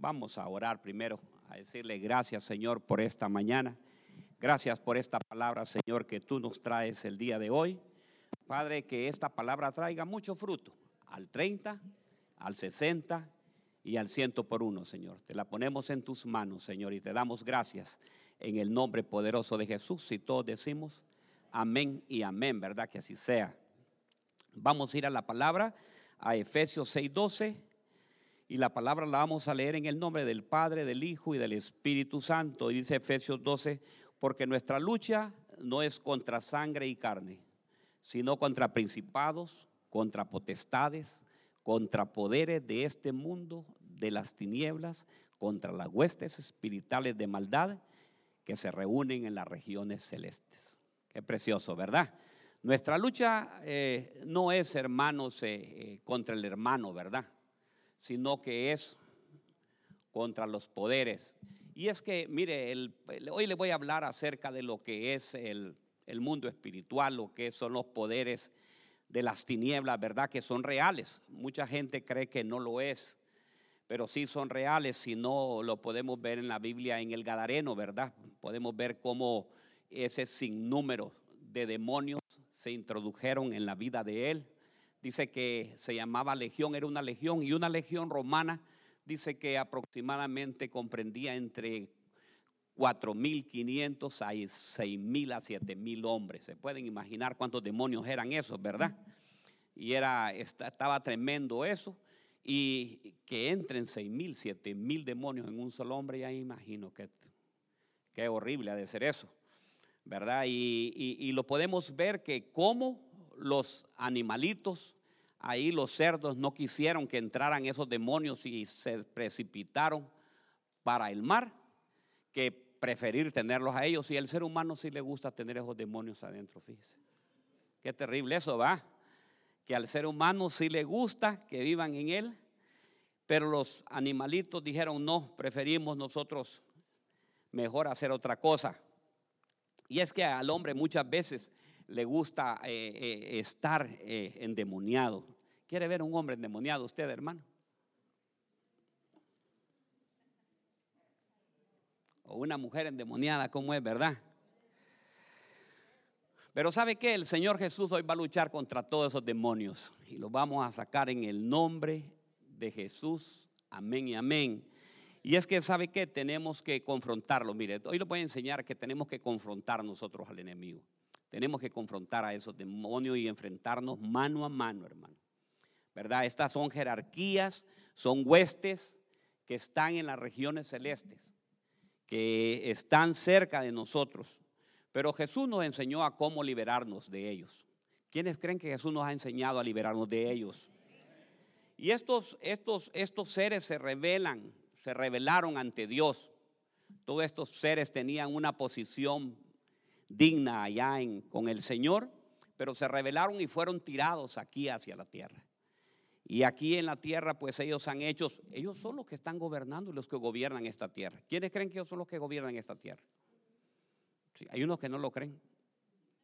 Vamos a orar primero, a decirle gracias Señor por esta mañana. Gracias por esta palabra Señor que tú nos traes el día de hoy. Padre, que esta palabra traiga mucho fruto, al 30, al 60 y al ciento por uno, Señor. Te la ponemos en tus manos, Señor, y te damos gracias en el nombre poderoso de Jesús. Y todos decimos amén y amén, ¿verdad? Que así sea. Vamos a ir a la palabra, a Efesios 6:12, y la palabra la vamos a leer en el nombre del Padre, del Hijo y del Espíritu Santo. Y dice Efesios 12, porque nuestra lucha no es contra sangre y carne, sino contra principados, contra potestades, contra poderes de este mundo, de las tinieblas, contra las huestes espirituales de maldad que se reúnen en las regiones celestes. Qué precioso, ¿verdad? Nuestra lucha eh, no es, hermanos, eh, eh, contra el hermano, ¿verdad? Sino que es contra los poderes. Y es que, mire, hoy le voy a hablar acerca de lo que es el, el mundo espiritual, lo que son los poderes de las tinieblas, ¿verdad? Que son reales. Mucha gente cree que no lo es, pero sí son reales. Si no, lo podemos ver en la Biblia, en el Gadareno, ¿verdad? Podemos ver cómo ese sinnúmero de demonios se introdujeron en la vida de él. Dice que se llamaba legión, era una legión y una legión romana dice que aproximadamente comprendía entre 4.500 a 6.000 a 7.000 hombres. Se pueden imaginar cuántos demonios eran esos, ¿verdad? Y era, estaba tremendo eso. Y que entren 6.000, 7.000 demonios en un solo hombre, ya imagino que horrible ha de ser eso. ¿verdad? Y, lo podemos ver que como los animalitos, ahí los cerdos no quisieron que entraran esos demonios y se precipitaron para el mar, que preferir tenerlos a ellos. Y el ser humano sí le gusta tener esos demonios adentro, fíjese. Qué terrible eso, va. Que al ser humano sí le gusta que vivan en él, pero los animalitos dijeron, no, preferimos nosotros mejor hacer otra cosa. Y es que al hombre muchas veces le gusta eh, eh, estar eh, endemoniado. ¿Quiere ver un hombre endemoniado usted, hermano? O una mujer endemoniada, ¿cómo es, verdad? Pero ¿sabe qué? El Señor Jesús hoy va a luchar contra todos esos demonios y los vamos a sacar en el nombre de Jesús. Amén y amén. Y es que, ¿sabe qué? Tenemos que confrontarlo. Mire, hoy le voy a enseñar que tenemos que confrontar nosotros al enemigo. Tenemos que confrontar a esos demonios y enfrentarnos mano a mano, hermano. ¿Verdad? Estas son jerarquías, son huestes que están en las regiones celestes, que están cerca de nosotros. Pero Jesús nos enseñó a cómo liberarnos de ellos. ¿Quiénes creen que Jesús nos ha enseñado a liberarnos de ellos? Y estos, estos, estos seres se revelan se rebelaron ante Dios. Todos estos seres tenían una posición digna allá con el Señor, pero se rebelaron y fueron tirados aquí hacia la tierra. Y aquí en la tierra, pues ellos han hecho, ellos son los que están gobernando y los que gobiernan esta tierra. ¿Quiénes creen que ellos son los que gobiernan esta tierra? Hay unos que no lo creen.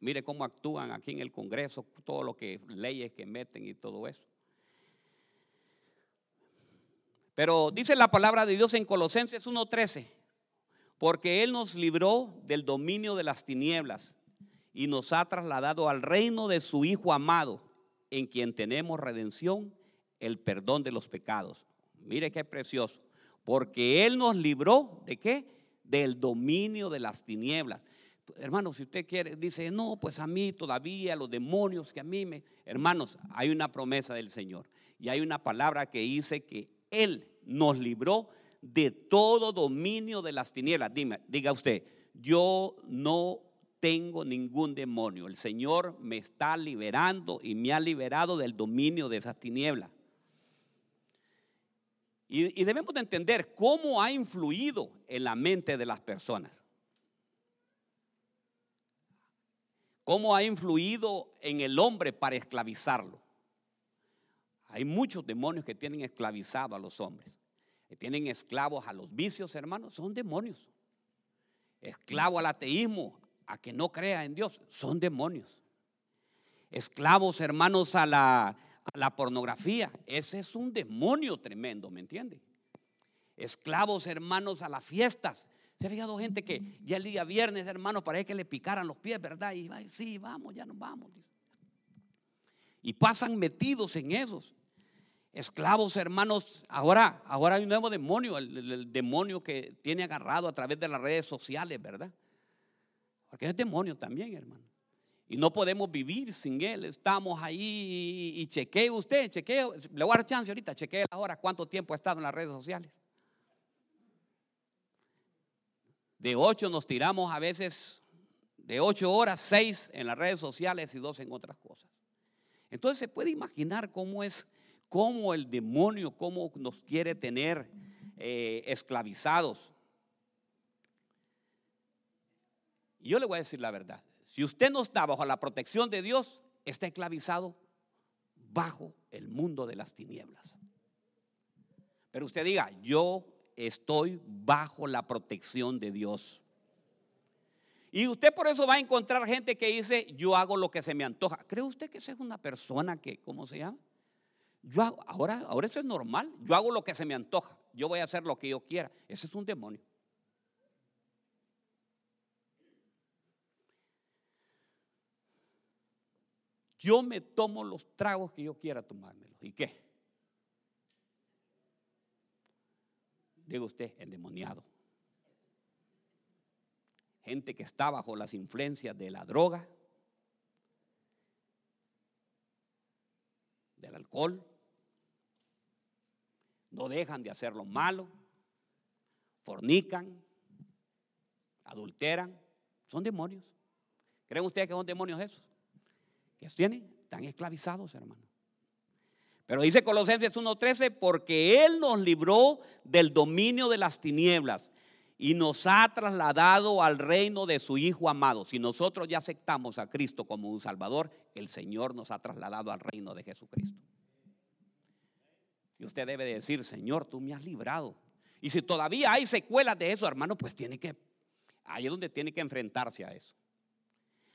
Mire cómo actúan aquí en el Congreso, todo lo que leyes que meten y todo eso. Pero dice la palabra de Dios en Colosenses 1:13, porque Él nos libró del dominio de las tinieblas y nos ha trasladado al reino de su Hijo amado, en quien tenemos redención, el perdón de los pecados. Mire qué precioso, porque Él nos libró de qué? Del dominio de las tinieblas. Hermanos, si usted quiere, dice, no, pues a mí todavía, los demonios que a mí me... Hermanos, hay una promesa del Señor y hay una palabra que dice que él nos libró de todo dominio de las tinieblas. Dime, diga usted, yo no tengo ningún demonio. El Señor me está liberando y me ha liberado del dominio de esas tinieblas. Y, y, debemos de entender cómo ha influido en la mente de las personas. Cómo ha influido en el hombre para esclavizarlo. Hay muchos demonios que tienen esclavizado a los hombres. Tienen esclavos a los vicios, hermanos, son demonios. Esclavo al ateísmo, a que no crea en Dios, son demonios. Esclavos, hermanos, a la, la pornografía, ese es un demonio tremendo, ¿me entiende? esclavos hermanos a las fiestas. Se ha fijado gente que ya el día viernes, hermanos, parece que le picaran los pies, ¿verdad? Y va, sí, vamos, ya nos vamos. Y pasan metidos en esos. Esclavos, hermanos, ahora, ahora hay un nuevo demonio, el, demonio que tiene agarrado a través de las redes sociales, ¿verdad? Porque es demonio también, hermano. Y no podemos vivir sin él. Estamos ahí y, chequee usted, chequee, le voy a dar chance ahorita, chequee ahora cuánto tiempo ha estado en las redes sociales. De ocho nos tiramos a veces, de ocho horas, seis en las redes sociales y dos en otras cosas. Entonces se puede imaginar cómo es, cómo el demonio, cómo nos quiere tener eh, esclavizados. Y yo le voy a decir la verdad. Si usted no está bajo la protección de Dios, está esclavizado bajo el mundo de las tinieblas. Pero usted diga, yo estoy bajo la protección de Dios. Y usted por eso va a encontrar gente que dice, yo hago lo que se me antoja. ¿Cree usted que esa es una persona que, ¿cómo se llama? Yo ahora, ahora eso es normal. Yo hago lo que se me antoja. Yo voy a hacer lo que yo quiera. Ese es un demonio. Yo me tomo los tragos que yo quiera tomármelos. ¿Y qué? Diga usted, endemoniado gente que está bajo las influencias de la droga, del alcohol, no dejan de hacer lo malo, fornican, adulteran, son demonios. ¿Creen ustedes que son demonios esos? ¿Qué tienen? Están esclavizados, hermano. Pero dice Colosenses 1:13, porque Él nos libró del dominio de las tinieblas y nos ha trasladado al reino de su Hijo amado. Si nosotros ya aceptamos a Cristo como un Salvador, el Señor nos ha trasladado al reino de Jesucristo. Y usted debe decir, Señor, tú me has librado. Y si todavía hay secuelas de eso, hermano, pues tiene que, ahí es donde tiene que enfrentarse a eso.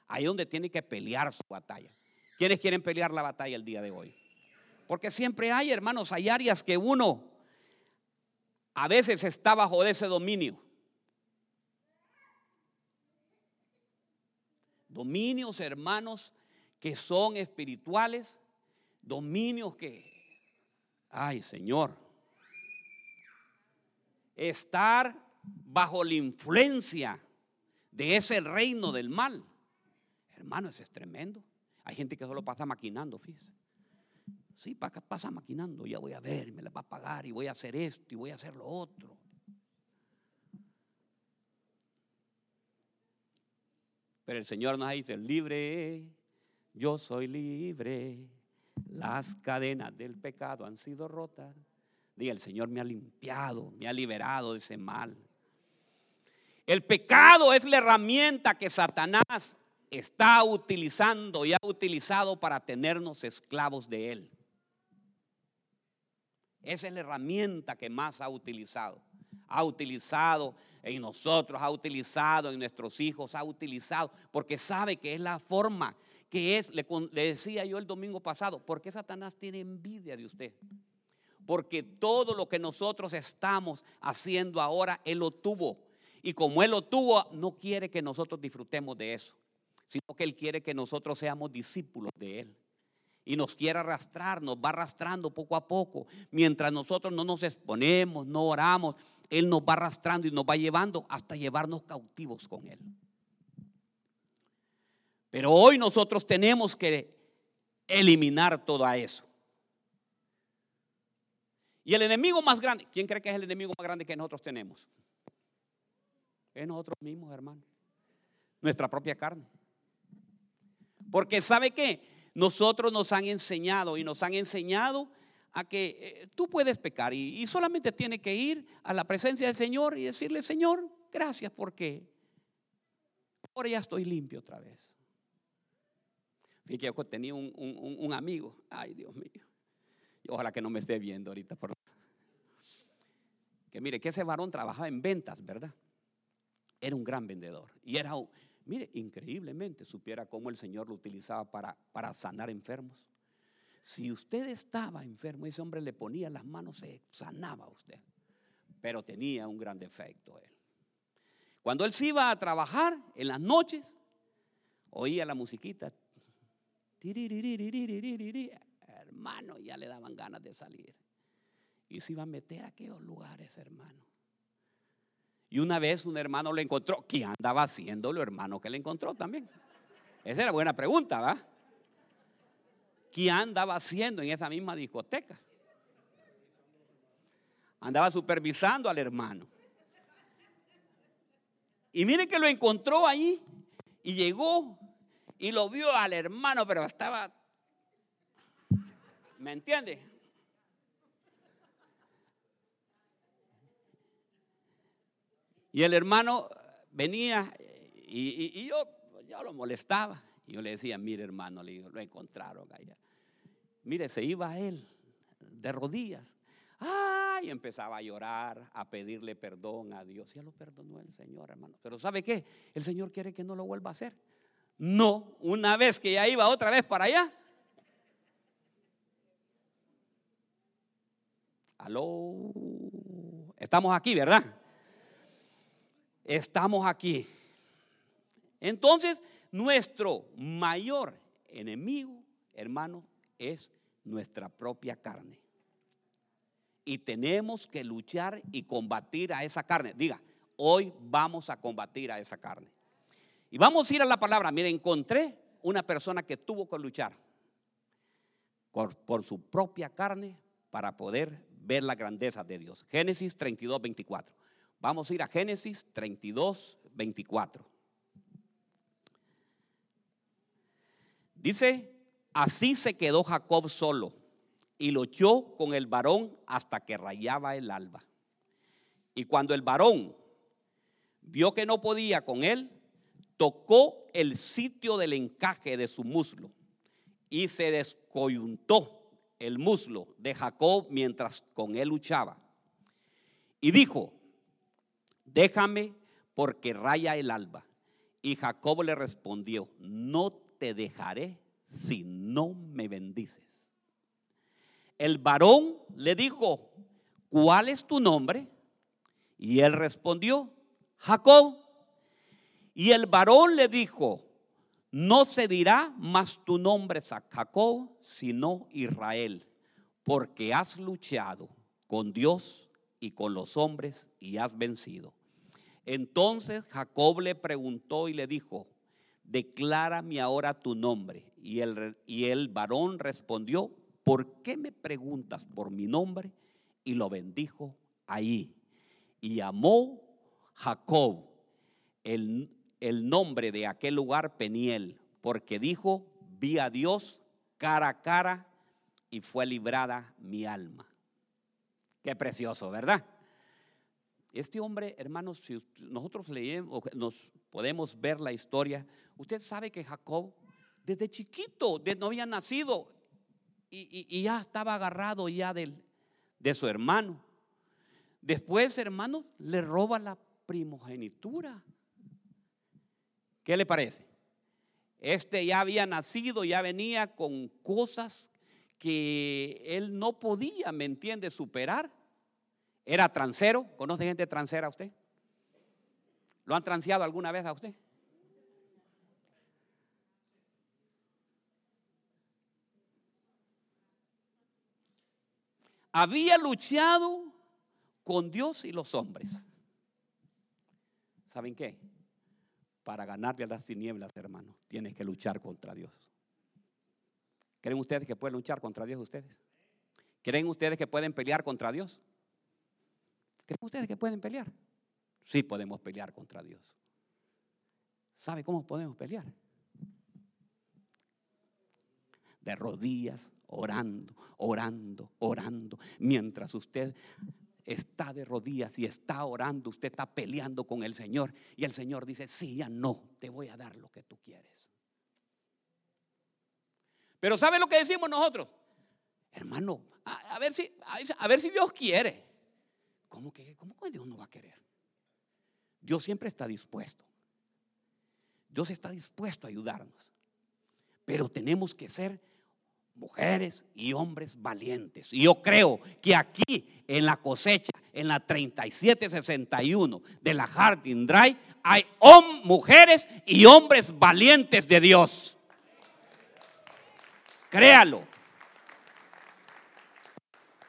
Ahí es donde tiene que pelear su batalla. ¿Quiénes quieren pelear la batalla el día de hoy? Porque siempre hay, hermanos, hay áreas que uno a veces está bajo ese dominio. Dominios, hermanos, que son espirituales. Dominios que, ay Señor, estar bajo la influencia de ese reino del mal. Hermano, eso es tremendo. Hay gente que solo pasa maquinando, fíjese. Sí, pasa maquinando, ya voy a ver, me la va a pagar y voy a hacer esto y voy a hacer lo otro. Pero el Señor nos dice, libre, yo soy libre. Las cadenas del pecado han sido rotas. Diga, el Señor me ha limpiado, me ha liberado de ese mal. El pecado es la herramienta que Satanás está utilizando y ha utilizado para tenernos esclavos de él. Esa es la herramienta que más ha utilizado ha utilizado en nosotros, ha utilizado en nuestros hijos, ha utilizado, porque sabe que es la forma que es, le, decía yo el domingo pasado, ¿por qué Satanás tiene envidia de usted? Porque todo lo que nosotros estamos haciendo ahora, Él lo tuvo. Y como Él lo tuvo, no quiere que nosotros disfrutemos de eso, sino que Él quiere que nosotros seamos discípulos de Él y nos quiere arrastrar, nos va arrastrando poco a poco. Mientras nosotros no nos exponemos, no oramos, Él nos va arrastrando y nos va llevando hasta llevarnos cautivos con Él. Pero hoy nosotros tenemos que eliminar todo eso. Y el enemigo más grande, ¿quién cree que es el enemigo más grande que nosotros tenemos? Es nosotros mismos, hermano. Nuestra propia carne. Porque ¿sabe qué? nosotros nos han enseñado y nos han enseñado a que eh, tú puedes pecar y, solamente tiene que ir a la presencia del Señor y decirle, Señor, gracias porque ahora ya estoy limpio otra vez. Fíjate, yo tenía un, amigo, ay Dios mío, ojalá que no me esté viendo ahorita, por que mire, que ese varón trabajaba en ventas, ¿verdad? Era un gran vendedor y era un, Mire, increíblemente supiera cómo el Señor lo utilizaba para, para sanar enfermos. Si usted estaba enfermo, ese hombre le ponía las manos, se sanaba a usted. pero tenía un gran defecto él. Cuando él se iba a trabajar en las noches, oía la musiquita. Hermano, ya le daban ganas de salir. Y se iba a meter a aquellos lugares, hermano. Y una vez un hermano lo encontró. ¿Qué andaba haciendo lo hermano que le encontró también? Esa era buena pregunta, ¿va? ¿Qué andaba haciendo en esa misma discoteca? Andaba supervisando al hermano. Y miren que lo encontró ahí y llegó y lo vio al hermano, pero estaba, ¿me entiende? Y el hermano venía y, yo, yo, lo molestaba. Y yo le decía, mire hermano, le lo encontraron allá. Mire, se iba él de rodillas. Ay, empezaba a llorar, a pedirle perdón a Dios. Ya lo perdonó el Señor, hermano. Pero ¿sabe qué? El Señor quiere que no lo vuelva a hacer. No, una vez que ya iba otra vez para allá. Aló. Estamos aquí, ¿verdad? Estamos aquí. Entonces, nuestro mayor enemigo, hermano, es nuestra propia carne. Y tenemos que luchar y combatir a esa carne. Diga, hoy vamos a combatir a esa carne. Y vamos a ir a la palabra. Mire, encontré una persona que tuvo que luchar por, su propia carne para poder ver la grandeza de Dios. Génesis 32, 24. Vamos a ir a Génesis 32, 24. Dice, así se quedó Jacob solo y luchó con el varón hasta que rayaba el alba. Y cuando el varón vio que no podía con él, tocó el sitio del encaje de su muslo y se descoyuntó el muslo de Jacob mientras con él luchaba. Y dijo, déjame porque raya el alba. Y Jacob le respondió, no te dejaré si no me bendices. El varón le dijo, ¿cuál es tu nombre? Y él respondió, Jacob. Y el varón le dijo, no se dirá más tu nombre Jacob, sino Israel, porque has luchado con Dios y con los hombres y has vencido. Entonces Jacob le preguntó y le dijo, declárame ahora tu nombre. Y el, y el varón respondió, ¿por qué me preguntas por mi nombre? Y lo bendijo ahí. Y llamó Jacob el, el nombre de aquel lugar Peniel, porque dijo, vi a Dios cara a cara y fue librada mi alma. Qué precioso, ¿verdad? Este hombre, hermanos, si nosotros leemos, nos podemos ver la historia, usted sabe que Jacob desde chiquito, no había nacido y, ya estaba agarrado ya del, de su hermano. Después, hermano, le roba la primogenitura. ¿Qué le parece? Este ya había nacido, ya venía con cosas que él no podía, ¿me entiende?, superar. Era transero. ¿Conoce gente transera usted? ¿Lo han transeado alguna vez a usted? Había luchado con Dios y los hombres. ¿Saben qué? Para ganarle a las tinieblas, hermano, tienes que luchar contra Dios. ¿Creen ustedes que pueden luchar contra Dios ustedes? ¿Creen ustedes que pueden pelear contra Dios? ¿Creen ustedes que pueden pelear? Sí podemos pelear contra Dios. ¿Sabe cómo podemos pelear? De rodillas, orando, orando, orando. Mientras usted está de rodillas y está orando, usted está peleando con el Señor y el Señor dice, sí, ya no, te voy a dar lo que tú quieres. Pero ¿sabe lo que decimos nosotros? Hermano, a, ver, si, a, ver si Dios quiere. ¿Cómo que, cómo Dios no va a querer? Dios siempre está dispuesto. Dios está dispuesto a ayudarnos. Pero tenemos que ser mujeres y hombres valientes. Y yo creo que aquí en la cosecha en la 3761 de la Harding Drive hay mujeres y hombres valientes de Dios. Créalo.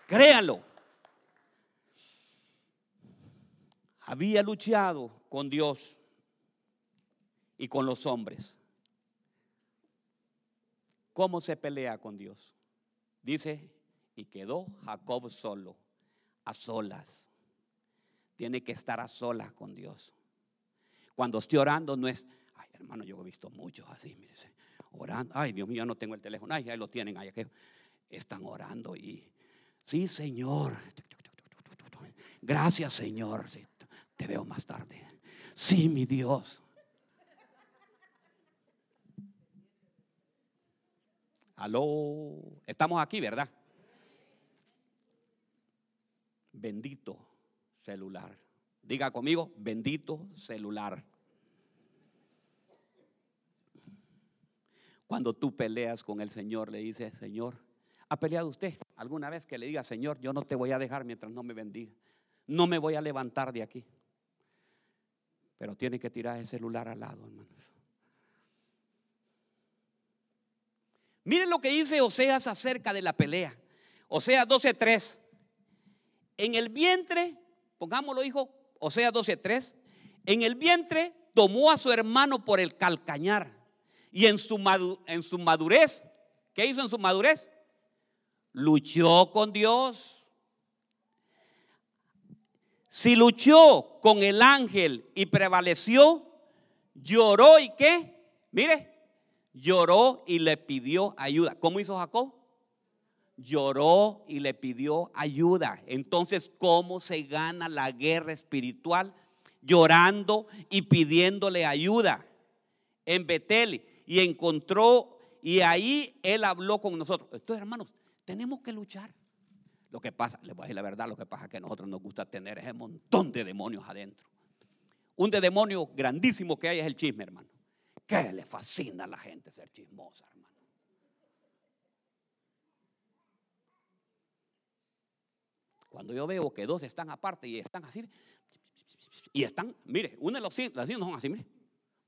Créalo. Había luchado con Dios y con los hombres. ¿Cómo se pelea con Dios? Dice, y quedó Jacob solo, a solas. Tiene que estar a solas con Dios. Cuando estoy orando no es, ay hermano, yo he visto muchos así, mire, orando, ay Dios mío, no tengo el teléfono, ay, ahí lo tienen, ahí que están orando y, sí Señor, gracias Señor, te veo más tarde, sí mi Dios. Aló, estamos aquí, ¿verdad? Bendito celular. Diga conmigo, bendito celular. Cuando tú peleas con el Señor, le dices, Señor, ¿ha peleado usted alguna vez que le diga, Señor, yo no te voy a dejar mientras no me bendiga? No me voy a levantar de aquí. Pero tiene que tirar ese celular al lado, hermanos. Miren lo que dice Oseas acerca de la pelea. Oseas 12:3. En el vientre, pongámoslo, hijo, Oseas 12:3. En el vientre tomó a su hermano por el calcañar y en su, en su madurez, ¿qué hizo en su madurez? Luchó con Dios. Si luchó con el ángel y prevaleció, lloró y qué? Mire, lloró y le pidió ayuda. ¿Cómo hizo Jacob? Lloró y le pidió ayuda. Entonces, ¿cómo se gana la guerra espiritual? Llorando y pidiéndole ayuda. En Betel y encontró, y ahí él habló con nosotros. Entonces, hermanos, tenemos que luchar. Lo que pasa, les voy a decir la verdad, lo que pasa es que a nosotros nos gusta tener ese montón de demonios adentro. Un de demonio grandísimo que hay es el chisme, hermano. Que le fascina a la gente ser chismosa, hermano. Cuando yo veo que dos están aparte y están así, y están, mire, uno de los no son así, mire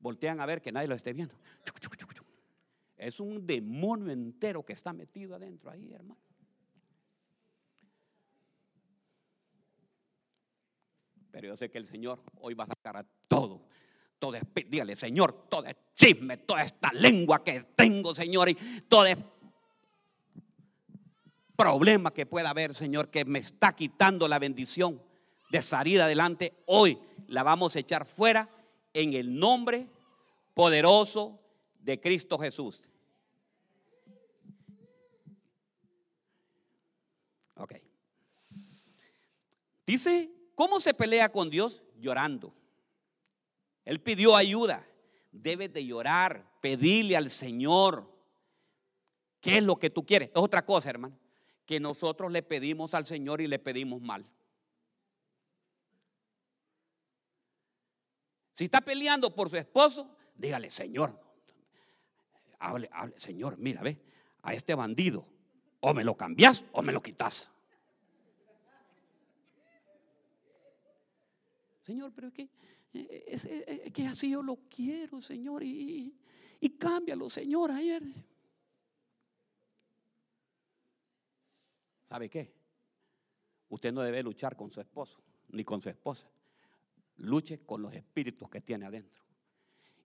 voltean a ver que nadie lo esté viendo. Es un demonio entero que está metido adentro ahí, hermano. Pero yo sé que el Señor hoy va a sacar a todo. Todo dígale, Señor, todo es chisme, toda esta lengua que tengo, Señor, y todo es problema que pueda haber, Señor, que me está quitando la bendición de salir adelante. Hoy la vamos a echar fuera en el nombre poderoso de Cristo Jesús. Ok. Dice, ¿cómo se pelea con Dios? Llorando. Él pidió ayuda. Debes de llorar, pedirle al Señor. ¿Qué es lo que tú quieres? Es otra cosa, hermano. Que nosotros le pedimos al Señor y le pedimos mal. Si está peleando por su esposo, dígale, Señor, hable, hable, Señor, mira, ve, a este bandido, o me lo cambias o me lo quitas. Señor, pero es que, es, que así yo lo quiero, Señor, y, y cámbialo, Señor, ayer. ¿Sabe qué? Usted no debe luchar con su esposo ni con su esposa. Luche con los espíritus que tiene adentro.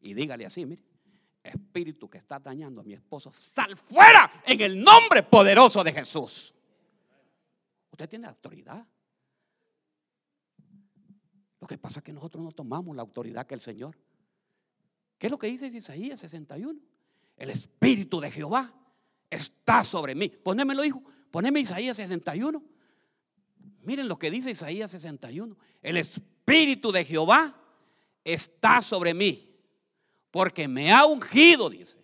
Y dígale así, mire, espíritu que está dañando a mi esposo, sal fuera en el nombre poderoso de Jesús. Usted tiene autoridad. Lo que pasa que nosotros no tomamos la autoridad que el Señor. ¿Qué es lo que dice Isaías 61? El espíritu de Jehová está sobre mí. Ponémelo, hijo. Poneme Isaías 61. Miren lo que dice Isaías 61. El espíritu de Jehová está sobre mí porque me ha ungido, dice.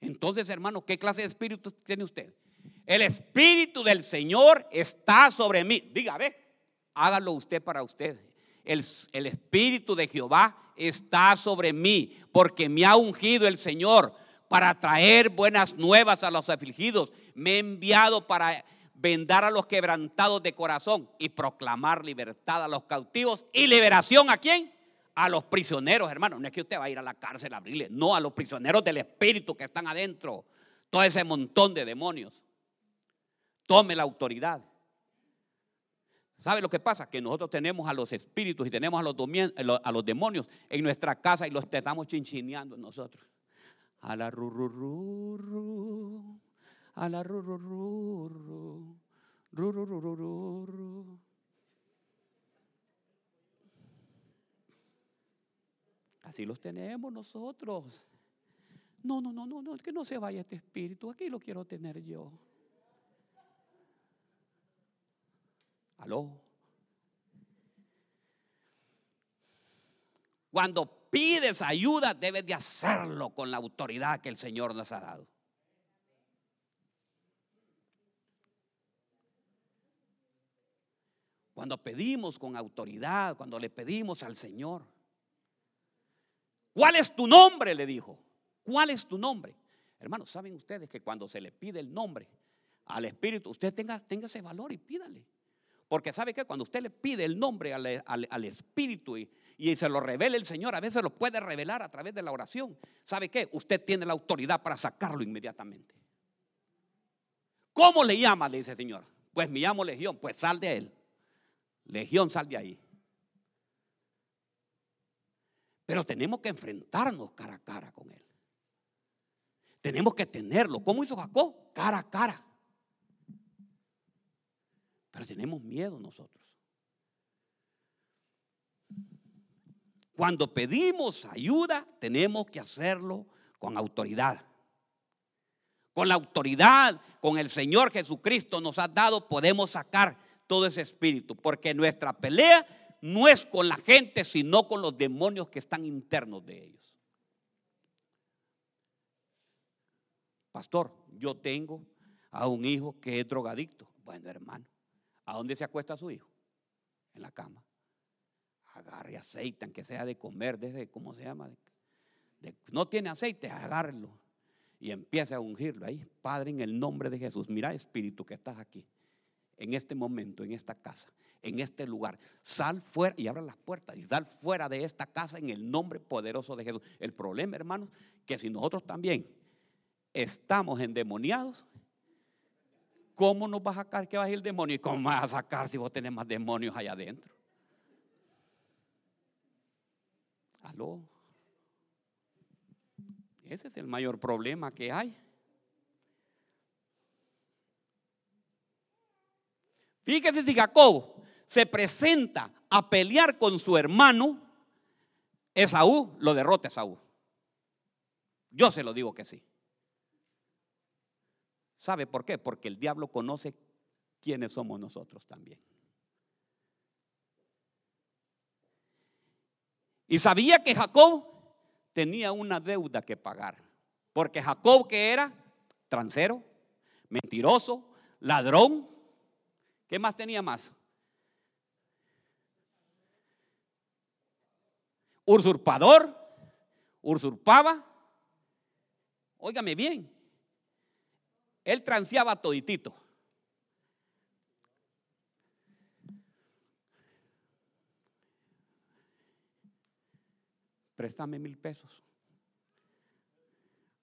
Entonces, hermano, ¿qué clase de espíritu tiene usted? El espíritu del Señor está sobre mí. Diga, ve, hágalo usted para usted. El, el espíritu de Jehová está sobre mí, porque me ha ungido el Señor para traer buenas nuevas a los afligidos. Me ha enviado para vendar a los quebrantados de corazón y proclamar libertad a los cautivos y liberación a quién? A los prisioneros, hermano. No es que usted va a ir a la cárcel a abrirle, no, a los prisioneros del espíritu que están adentro. Todo ese montón de demonios. Tome la autoridad. ¿Sabe lo que pasa? Que nosotros tenemos a los espíritus y tenemos a los, a los demonios en nuestra casa y los estamos chinchineando nosotros. A la ru, ru, ru, a la ru, ru, ru, ru, Así los tenemos nosotros. No, no, no, no, no, que no se vaya este espíritu, aquí lo quiero tener yo. Aló. Cuando pides ayuda, debes de hacerlo con la autoridad que el Señor nos ha dado. Cuando pedimos con autoridad, cuando le pedimos al Señor. ¿Cuál es tu nombre? Le dijo. ¿Cuál es tu nombre? Hermanos, ¿saben ustedes que cuando se le pide el nombre al Espíritu, usted tenga, tenga ese valor y pídale? Porque sabe que cuando usted le pide el nombre al, Espíritu y, y, se lo revela el Señor, a veces lo puede revelar a través de la oración. ¿Sabe qué? Usted tiene la autoridad para sacarlo inmediatamente. ¿Cómo le llama? Le dice el Señor. Pues me llamo Legión. Pues sal de él. Legión, sal de ahí. Pero tenemos que enfrentarnos cara a cara con él. Tenemos que tenerlo. ¿Cómo hizo Jacob? Cara a cara. Pero tenemos miedo nosotros. Cuando pedimos ayuda, tenemos que hacerlo con autoridad. Con la autoridad, con el Señor Jesucristo nos ha dado, podemos sacar todo ese espíritu. Porque nuestra pelea no es con la gente, sino con los demonios que están internos de ellos. Pastor, yo tengo a un hijo que es drogadicto. Bueno, hermano, ¿A dónde se acuesta su hijo? En la cama. Agarre aceite, aunque sea de comer, desde, ¿cómo se llama? no tiene aceite, agárrelo. Y empiece a ungirlo ahí. Padre, en el nombre de Jesús, mira Espíritu que estás aquí, en este momento, en esta casa, en este lugar. Sal fuera y abra las puertas y sal fuera de esta casa en el nombre poderoso de Jesús. El problema, hermanos, que si nosotros también estamos endemoniados, ¿Cómo nos va a sacar que va a ir el demonio? ¿Y cómo vas a sacar si vos tenés más demonios allá adentro? Aló. Ese es el mayor problema que hay. Fíjese si Jacob se presenta a pelear con su hermano, Esaú lo derrota Esaú. Yo se lo digo que sí. ¿Sabe por qué? Porque el diablo conoce quiénes somos nosotros también. Y sabía que Jacob tenía una deuda que pagar. Porque Jacob que era transero, mentiroso, ladrón. ¿Qué más tenía más? Usurpador, usurpaba. Óigame bien, él transeaba toditito. Préstame mil pesos.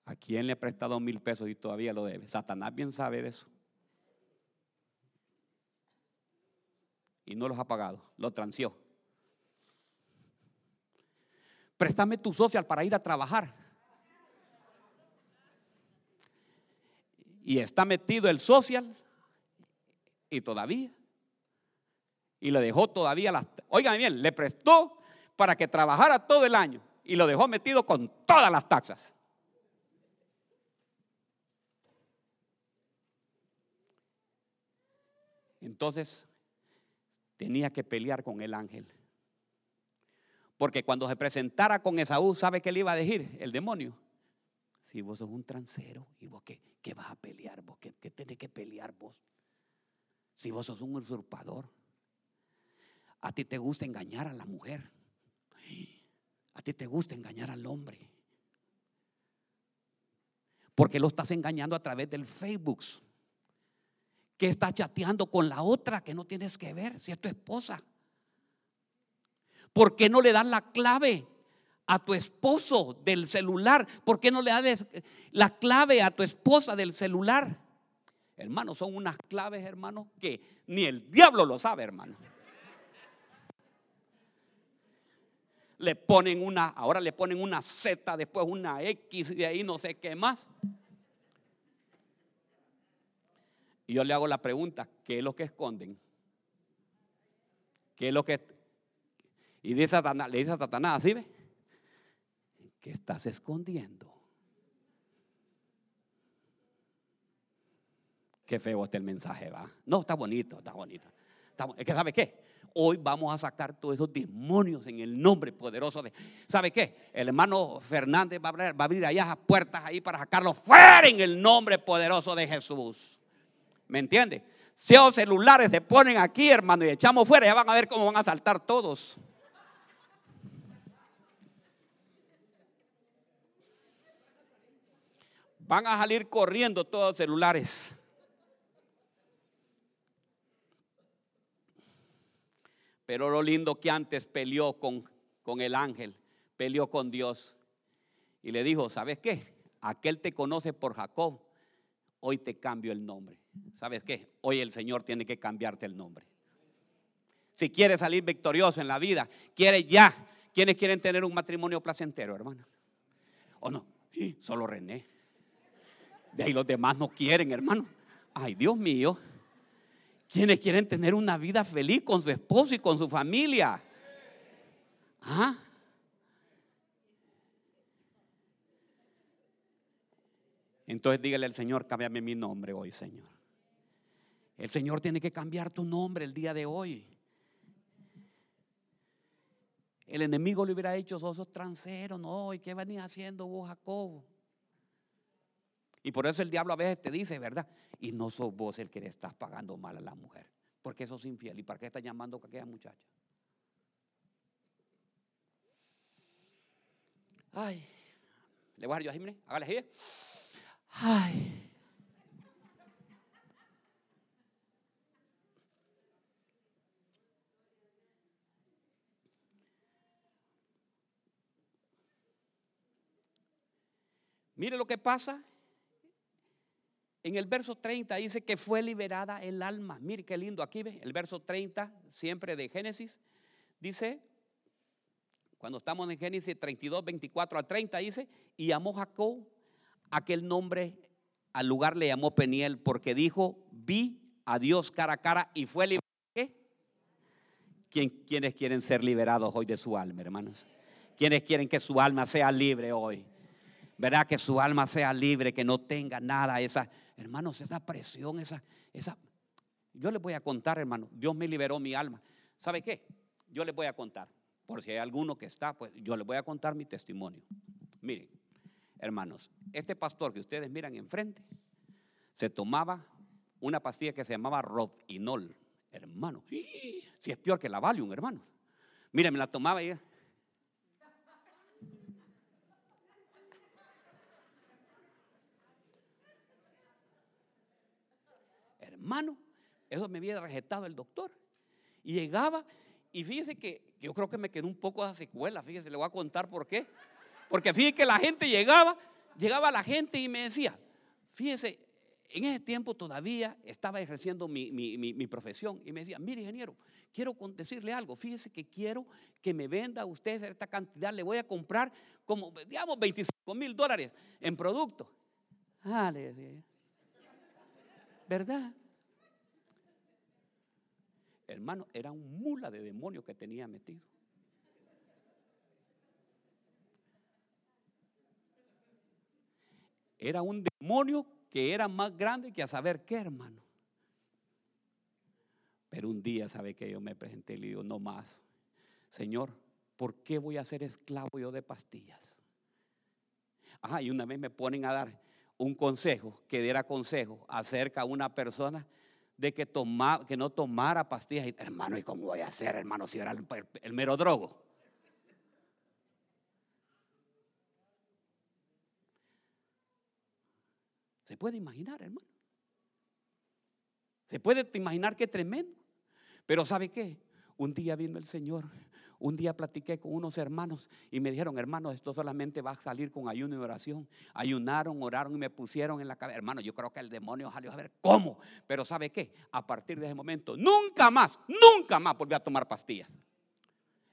¿A quién le ha prestado mil pesos y todavía lo debe? Satanás bien sabe de eso. Y no los ha pagado, lo transió. Préstame tu social para ir a trabajar. Y está metido el social y todavía. Y le dejó todavía las... Oigan bien, le prestó para que trabajara todo el año y lo dejó metido con todas las taxas. Entonces tenía que pelear con el ángel. Porque cuando se presentara con Esaú, ¿sabe qué le iba a decir el demonio? Si vos sos un transero, ¿y vos qué, qué vas a pelear? ¿Vos qué, qué tenés que pelear vos? Si vos sos un usurpador, a ti te gusta engañar a la mujer, a ti te gusta engañar al hombre. Porque lo estás engañando a través del Facebook. que está chateando con la otra que no tienes que ver, si es tu esposa? ¿Por qué no le das la clave a tu esposo del celular? ¿Por qué no le das la clave a tu esposa del celular? Hermanos, son unas claves, hermanos, que ni el diablo lo sabe, hermano. Le ponen una, ahora le ponen una Z, después una X y de ahí no sé qué más. Y yo le hago la pregunta, ¿qué es lo que esconden? ¿Qué es lo que... Y dice Satanás, le dice a Satanás, ¿sí ve? ¿Qué estás escondiendo? Qué feo está el mensaje, va. No, está bonito, está bonito. es que, ¿sabe qué? Hoy vamos a sacar todos esos demonios en el nombre poderoso de. ¿Sabe qué? El hermano Fernández va a abrir, va a abrir allá las puertas ahí para sacarlos fuera en el nombre poderoso de Jesús. ¿Me entiende? Si los celulares se ponen aquí, hermano, y echamos fuera, ya van a ver cómo van a saltar todos. Van a salir corriendo todos los celulares. Pero lo lindo que antes peleó con, con el ángel, peleó con Dios y le dijo, ¿sabes qué? Aquel te conoce por Jacob, hoy te cambio el nombre. ¿Sabes qué? Hoy el Señor tiene que cambiarte el nombre. Si quieres salir victorioso en la vida, quieres ya. ¿Quiénes quieren tener un matrimonio placentero, hermano? ¿O no? Solo René. De ahí los demás no quieren, hermano. Ay, Dios mío. ¿Quiénes quieren tener una vida feliz con su esposo y con su familia? ¿Ah? Entonces dígale al Señor, cámbiame mi nombre hoy, Señor. El Señor tiene que cambiar tu nombre el día de hoy. El enemigo le hubiera dicho, sos transero, no, ¿y qué venís haciendo vos, Jacobo? Y por eso el diablo a veces te dice, ¿verdad? Y no sos vos el que le estás pagando mal a la mujer. Porque sos infiel. ¿Y para qué estás llamando a aquella muchacha? Ay, le voy a dar yo a Jiménez. Hágale así. Ay. Mire lo que pasa en el verso 30 dice que fue liberada el alma. Mire qué lindo aquí ve. El verso 30, siempre de Génesis, dice, cuando estamos en Génesis 32, 24 a 30, dice, y llamó Jacob aquel nombre, al lugar le llamó Peniel, porque dijo, vi a Dios cara a cara y fue liberado. ¿Qué? ¿Quiénes quieren ser liberados hoy de su alma, hermanos? ¿Quiénes quieren que su alma sea libre hoy? ¿Verdad? Que su alma sea libre, que no tenga nada esa Hermanos, esa presión, esa, esa. Yo les voy a contar, hermano. Dios me liberó mi alma. ¿Sabe qué? Yo les voy a contar. Por si hay alguno que está, pues yo les voy a contar mi testimonio. Miren, hermanos, este pastor que ustedes miran enfrente se tomaba una pastilla que se llamaba Robinol, hermano. Si es peor que la Valium, hermano. Miren, me la tomaba y Hermano, eso me había recetado el doctor. Y llegaba, y fíjese que yo creo que me quedó un poco de secuela, fíjese, le voy a contar por qué. Porque fíjese que la gente llegaba, llegaba la gente y me decía, fíjese, en ese tiempo todavía estaba ejerciendo mi, mi, profesión y me decía, mire ingeniero, quiero decirle algo, fíjese que quiero que me venda usted esta cantidad, le voy a comprar como, digamos, 25 mil dólares en producto. Ah, le decía ¿Verdad? Hermano, era un mula de demonio que tenía metido. Era un demonio que era más grande que a saber qué, hermano. Pero un día, ¿sabe que Yo me presenté y le digo, no más. Señor, ¿por qué voy a ser esclavo yo de pastillas? Ajá, y una vez me ponen a dar un consejo, que diera consejo acerca a una persona de que, toma, que no tomara pastillas. Y, hermano, ¿y cómo voy a hacer, hermano, si era el, mero drogo? ¿Se puede imaginar, hermano? ¿Se puede imaginar qué tremendo? Pero ¿sabe qué? Un día vino el Señor un día platiqué con unos hermanos y me dijeron, hermanos, esto solamente va a salir con ayuno y oración. Ayunaron, oraron y me pusieron en la cabeza. Hermano, yo creo que el demonio salió a ver cómo. Pero ¿sabe qué? A partir de ese momento, nunca más, nunca más volví a tomar pastillas.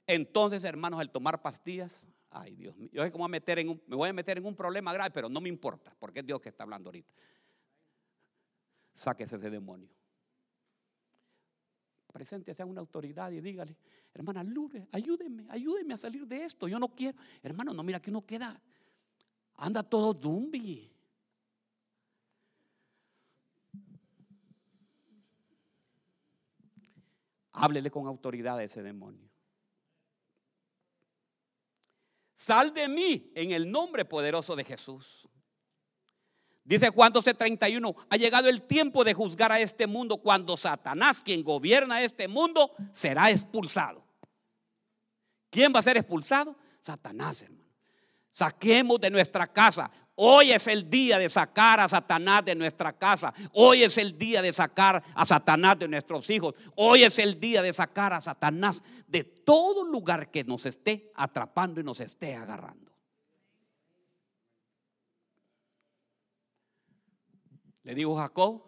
Entonces, hermanos, el tomar pastillas, ay Dios mío, yo en un, me voy a meter en un problema grave, pero no me importa, porque es Dios que está hablando ahorita. Sáquese ese demonio presente sea una autoridad y dígale, hermana Lourdes, ayúdeme, ayúdeme a salir de esto. Yo no quiero. Hermano, no mira que uno queda, anda todo dumbi. Háblele con autoridad a ese demonio. Sal de mí en el nombre poderoso de Jesús. Dice Juan 12:31, ha llegado el tiempo de juzgar a este mundo cuando Satanás, quien gobierna este mundo, será expulsado. ¿Quién va a ser expulsado? Satanás, hermano. Saquemos de nuestra casa. Hoy es el día de sacar a Satanás de nuestra casa. Hoy es el día de sacar a Satanás de nuestros hijos. Hoy es el día de sacar a Satanás de todo lugar que nos esté atrapando y nos esté agarrando. Le dijo Jacob,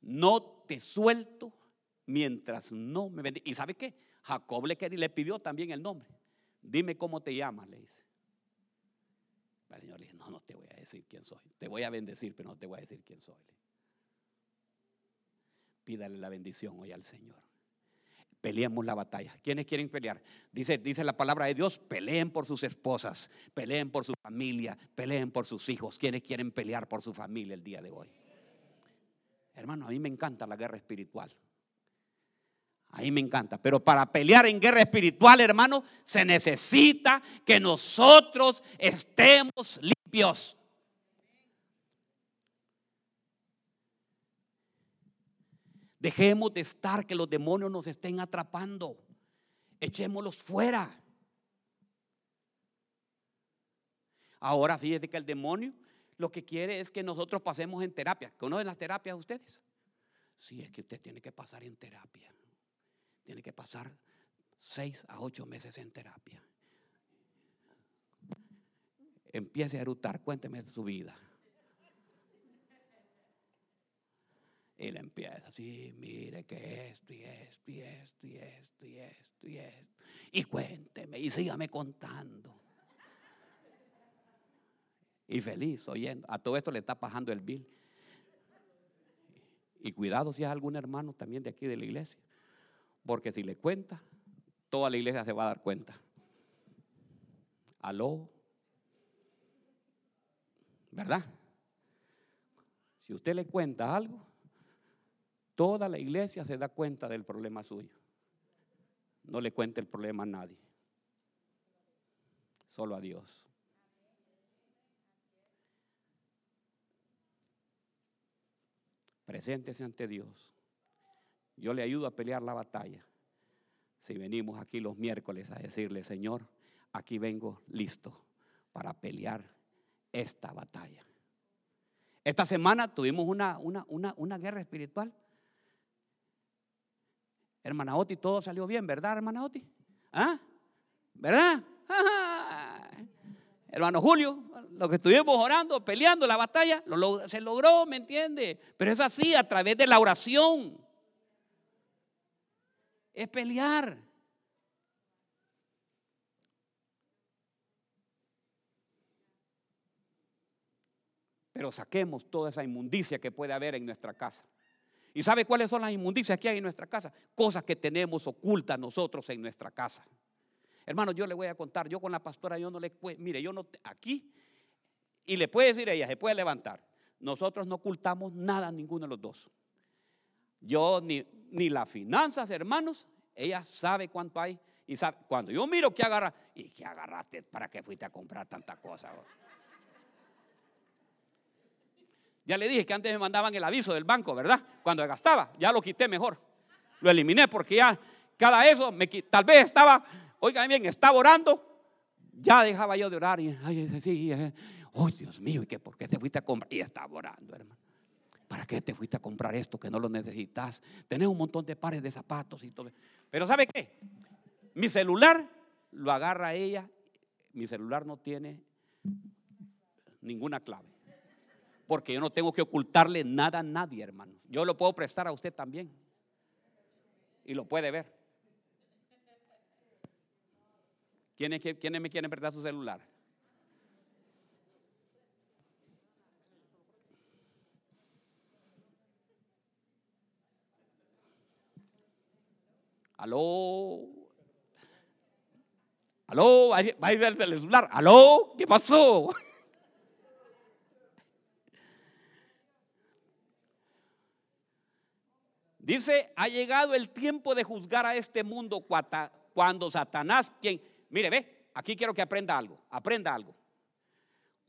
no te suelto mientras no me bendiga. ¿Y sabe qué? Jacob le, le pidió también el nombre. Dime cómo te llamas, le dice. El Señor le dice, no, no te voy a decir quién soy. Te voy a bendecir, pero no te voy a decir quién soy. Pídale la bendición hoy al Señor peleemos la batalla. ¿Quiénes quieren pelear? Dice, dice la palabra de Dios, peleen por sus esposas, peleen por su familia, peleen por sus hijos. ¿Quiénes quieren pelear por su familia el día de hoy? Hermano, a mí me encanta la guerra espiritual. A mí me encanta. Pero para pelear en guerra espiritual, hermano, se necesita que nosotros estemos limpios. Dejemos de estar que los demonios nos estén atrapando. Echémoslos fuera. Ahora fíjese que el demonio lo que quiere es que nosotros pasemos en terapia. ¿Conocen las terapias ustedes? Sí, es que usted tiene que pasar en terapia. Tiene que pasar seis a ocho meses en terapia. Empiece a erutar, cuénteme su vida. Y le empieza así, mire que esto y esto y esto y esto y esto y esto. Y cuénteme y sígame contando. Y feliz oyendo. A todo esto le está pasando el bill. Y cuidado si es algún hermano también de aquí de la iglesia. Porque si le cuenta, toda la iglesia se va a dar cuenta. Aló. ¿Verdad? Si usted le cuenta algo, Toda la iglesia se da cuenta del problema suyo. No le cuente el problema a nadie. Solo a Dios. Preséntese ante Dios. Yo le ayudo a pelear la batalla. Si venimos aquí los miércoles a decirle, Señor, aquí vengo listo para pelear esta batalla. Esta semana tuvimos una, una, una, una guerra espiritual Hermana Oti, todo salió bien, ¿verdad, hermana Oti? ¿Ah? ¿Verdad? Hermano Julio, lo que estuvimos orando, peleando la batalla, se logró, ¿me entiende? Pero es así, a través de la oración. Es pelear. Pero saquemos toda esa inmundicia que puede haber en nuestra casa. ¿Y sabe cuáles son las inmundicias que hay en nuestra casa? Cosas que tenemos ocultas nosotros en nuestra casa. Hermano, yo le voy a contar, yo con la pastora, yo no le mire, yo no, aquí, y le puede decir ella, se puede levantar. Nosotros no ocultamos nada a ninguno de los dos. Yo ni, ni las finanzas, hermanos, ella sabe cuánto hay. Y sabe, cuando yo miro que agarra, ¿y qué agarraste para que fuiste a comprar tanta cosa? Ya le dije que antes me mandaban el aviso del banco, ¿verdad? Cuando gastaba, ya lo quité mejor. Lo eliminé porque ya cada eso, me, tal vez estaba, oigan bien, estaba orando, ya dejaba yo de orar y, ay, sí, oh Dios mío, ¿y qué, por qué te fuiste a comprar? Y estaba orando, hermano. ¿para qué te fuiste a comprar esto que no lo necesitas? Tenés un montón de pares de zapatos y todo. Pero ¿sabe qué? Mi celular lo agarra ella. Mi celular no tiene ninguna clave. Porque yo no tengo que ocultarle nada a nadie, hermano. Yo lo puedo prestar a usted también. Y lo puede ver. ¿Quiénes, quiénes me quieren prestar su celular? Aló. Aló, va a ir el celular. Aló, ¿qué pasó? Dice, ha llegado el tiempo de juzgar a este mundo cuando Satanás, quien, mire, ve, aquí quiero que aprenda algo, aprenda algo.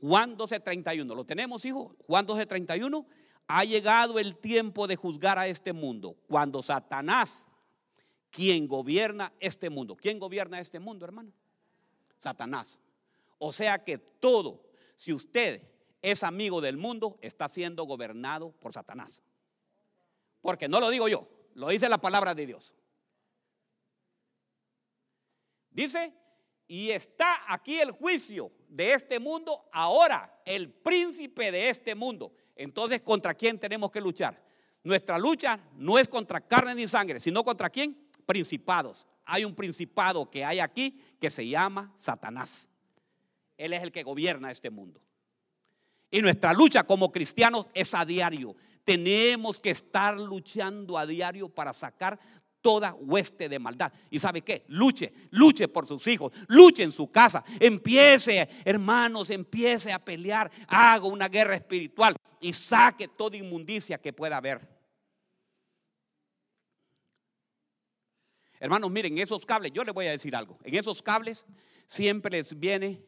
Juan 12:31, ¿lo tenemos, hijo? Juan 12:31, ha llegado el tiempo de juzgar a este mundo cuando Satanás, quien gobierna este mundo, ¿quién gobierna este mundo, hermano? Satanás. O sea que todo, si usted es amigo del mundo, está siendo gobernado por Satanás. Porque no lo digo yo, lo dice la palabra de Dios. Dice, y está aquí el juicio de este mundo ahora, el príncipe de este mundo. Entonces, ¿contra quién tenemos que luchar? Nuestra lucha no es contra carne ni sangre, sino contra quién? Principados. Hay un principado que hay aquí que se llama Satanás. Él es el que gobierna este mundo. Y nuestra lucha como cristianos es a diario. Tenemos que estar luchando a diario para sacar toda hueste de maldad. ¿Y sabe qué? Luche, luche por sus hijos, luche en su casa. Empiece, hermanos, empiece a pelear. Haga una guerra espiritual y saque toda inmundicia que pueda haber. Hermanos, miren, esos cables, yo les voy a decir algo. En esos cables siempre les viene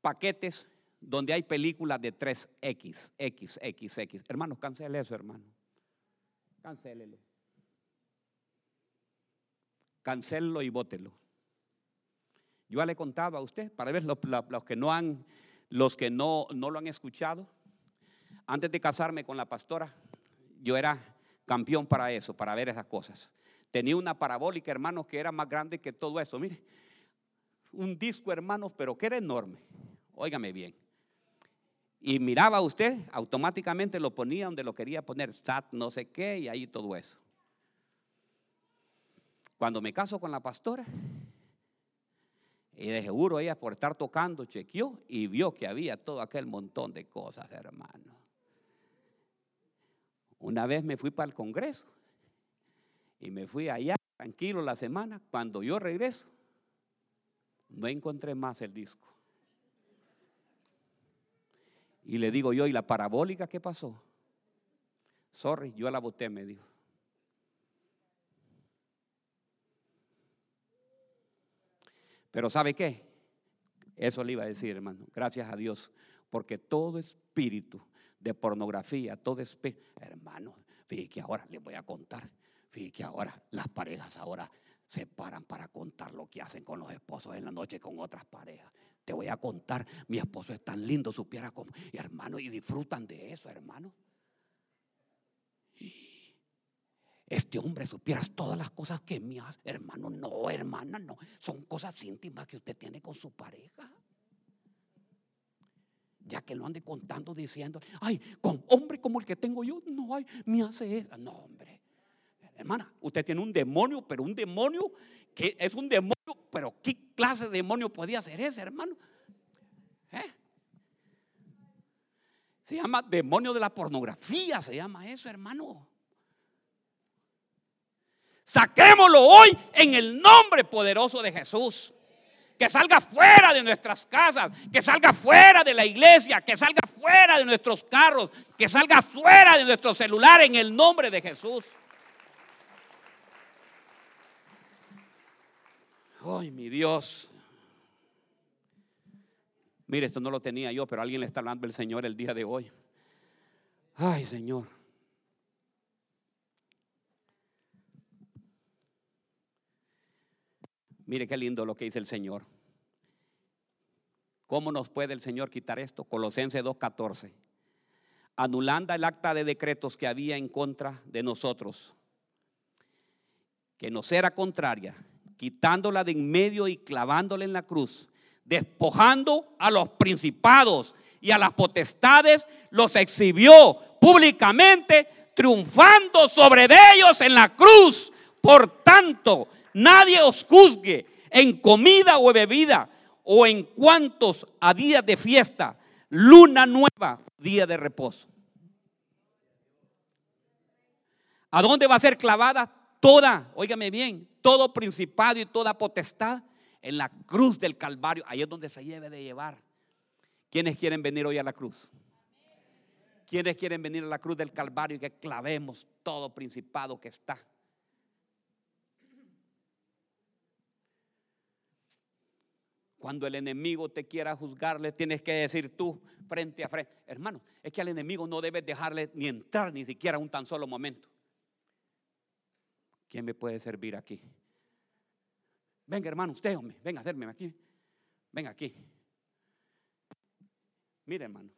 paquetes donde hay películas de 3X, X, X, X. Hermanos, cancele eso, hermano. Cancélelo. Cancélelo y bótelo. Yo ya le contaba a usted, para ver los, que no han, los que no, no lo han escuchado. Antes de casarme con la pastora, yo era campeón para eso, para ver esas cosas. Tenía una parabólica, hermanos, que era más grande que todo eso. Mire, un disco, hermanos, pero que era enorme. Óigame bien. Y miraba usted, automáticamente lo ponía donde lo quería poner, SAT, no sé qué, y ahí todo eso. Cuando me caso con la pastora, y de seguro ella por estar tocando chequeó y vio que había todo aquel montón de cosas, hermano. Una vez me fui para el Congreso y me fui allá tranquilo la semana. Cuando yo regreso, no encontré más el disco. Y le digo yo, ¿y la parabólica qué pasó? Sorry, yo la boté, me dijo. Pero ¿sabe qué? Eso le iba a decir, hermano. Gracias a Dios. Porque todo espíritu de pornografía, todo espíritu, hermano, fíjate que ahora les voy a contar. Fíjate que ahora las parejas ahora se paran para contar lo que hacen con los esposos en la noche con otras parejas. Te voy a contar, mi esposo es tan lindo, supiera como, y hermano, y disfrutan de eso, hermano. Este hombre supieras todas las cosas que me hace, hermano, no, hermana, no, son cosas íntimas que usted tiene con su pareja. Ya que lo ande contando diciendo, ay, con hombre como el que tengo yo, no hay, me hace eso. No, hombre. Hermana, usted tiene un demonio, pero un demonio que es un demonio, pero ¿qué clase de demonio podía ser ese, hermano? ¿Eh? Se llama demonio de la pornografía, se llama eso, hermano. Saquémoslo hoy en el nombre poderoso de Jesús. Que salga fuera de nuestras casas, que salga fuera de la iglesia, que salga fuera de nuestros carros, que salga fuera de nuestro celular en el nombre de Jesús. Ay, mi Dios. Mire, esto no lo tenía yo, pero alguien le está hablando el Señor el día de hoy. Ay, Señor. Mire qué lindo lo que dice el Señor. ¿Cómo nos puede el Señor quitar esto? Colosenses 2.14. anulando el acta de decretos que había en contra de nosotros, que nos era contraria, quitándola de en medio y clavándola en la cruz, despojando a los principados y a las potestades, los exhibió públicamente, triunfando sobre ellos en la cruz. Por tanto, nadie os juzgue en comida o bebida, o en cuantos a días de fiesta, luna nueva, día de reposo. ¿A dónde va a ser clavada toda, óigame bien, todo principado y toda potestad? En la cruz del Calvario. Ahí es donde se debe de llevar. ¿Quiénes quieren venir hoy a la cruz? ¿Quiénes quieren venir a la cruz del Calvario y que clavemos todo principado que está? Cuando el enemigo te quiera juzgar, le tienes que decir tú frente a frente. Hermano, es que al enemigo no debes dejarle ni entrar ni siquiera un tan solo momento. ¿Quién me puede servir aquí? Venga, hermano, usted, hombre, venga, hacerme aquí. Venga aquí. Mire, hermano,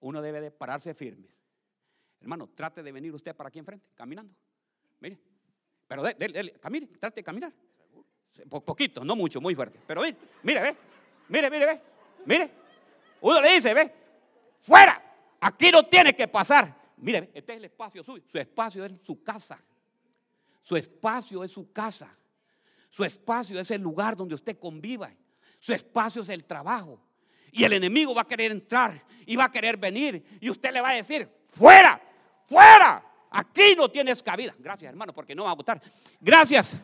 uno debe de pararse firme. Hermano, trate de venir usted para aquí enfrente, caminando. Mire, pero camine, trate de caminar. Poquito, no mucho, muy fuerte. Pero mire, mire, ve. Mire, mire, ve. Mire. Uno le dice, ve. Fuera. Aquí no tiene que pasar. Mire, este es el espacio suyo. Su espacio es su casa. Su espacio es su casa. Su espacio es el lugar donde usted conviva. Su espacio es el trabajo. Y el enemigo va a querer entrar y va a querer venir. Y usted le va a decir, fuera, fuera. Aquí no tienes cabida. Gracias, hermano, porque no va a votar. Gracias.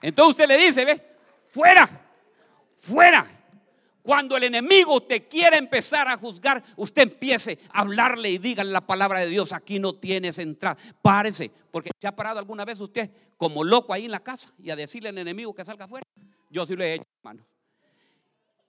Entonces usted le dice, ve, fuera, fuera. Cuando el enemigo te quiere empezar a juzgar, usted empiece a hablarle y dígale la palabra de Dios. Aquí no tienes entrada. Párese, porque se ha parado alguna vez usted como loco ahí en la casa y a decirle al enemigo que salga afuera. Yo sí lo he hecho, hermano.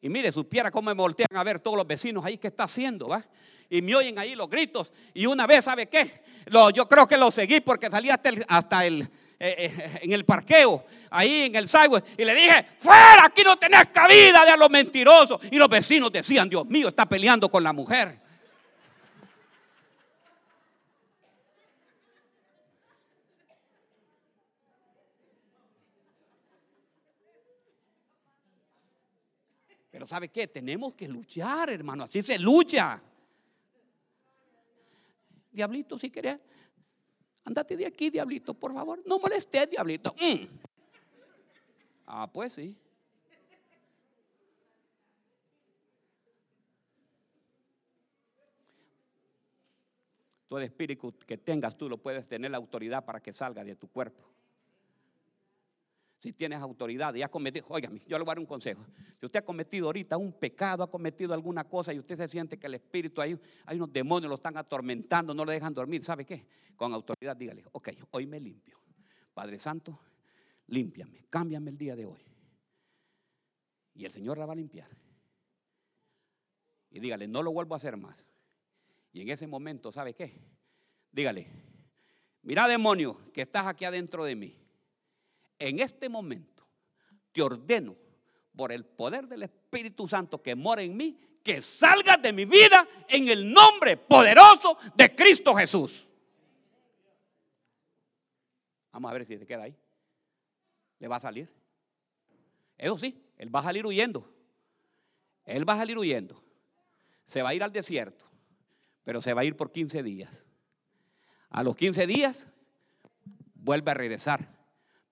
Y mire, supiera cómo me voltean a ver todos los vecinos ahí que está haciendo, ¿va? Y me oyen ahí los gritos. Y una vez, ¿sabe qué? Lo, yo creo que lo seguí porque salí hasta hasta el eh, eh, en el parqueo, ahí en el sidewalk, y le dije, fuera, aquí no tenés cabida de a los mentirosos. Y los vecinos decían, Dios mío, está peleando con la mujer. Pero ¿sabe qué? Tenemos que luchar, hermano. Así se lucha. Diablito, si querés, Andate de aquí, diablito, por favor. No molestes, diablito. Mm. Ah, pues sí. Todo espíritu que tengas tú lo puedes tener la autoridad para que salga de tu cuerpo si tienes autoridad y has cometido, óigame, yo le voy a dar un consejo. Si usted ha cometido ahorita un pecado, ha cometido alguna cosa y usted se siente que el espíritu hay, hay unos demonios lo están atormentando, no le dejan dormir, ¿sabe qué? Con autoridad dígale, ok, hoy me limpio. Padre Santo, límpiame, cámbiame el día de hoy. Y el Señor la va a limpiar. Y dígale, no lo vuelvo a hacer más. Y en ese momento, ¿sabe qué? Dígale, mira demonio que estás aquí adentro de mí en este momento te ordeno por el poder del Espíritu Santo que mora en mí, que salgas de mi vida en el nombre poderoso de Cristo Jesús. Vamos a ver si se queda ahí. ¿Le va a salir? Eso sí, él va a salir huyendo. Él va a salir huyendo. Se va a ir al desierto, pero se va a ir por 15 días. A los 15 días vuelve a regresar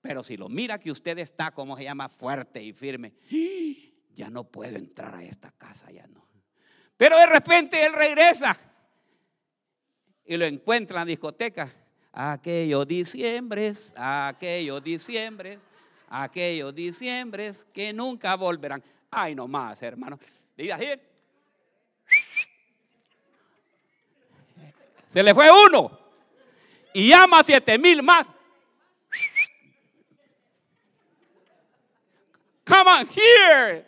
pero si lo mira que usted está, como se llama, fuerte y firme, ya no puedo entrar a esta casa, ya no. Pero de repente él regresa y lo encuentra en la discoteca. Aquellos diciembres, aquellos diciembres, aquellos diciembres que nunca volverán. Ay, no más, hermano. Diga así. Se le fue uno y llama a siete mil más. Here.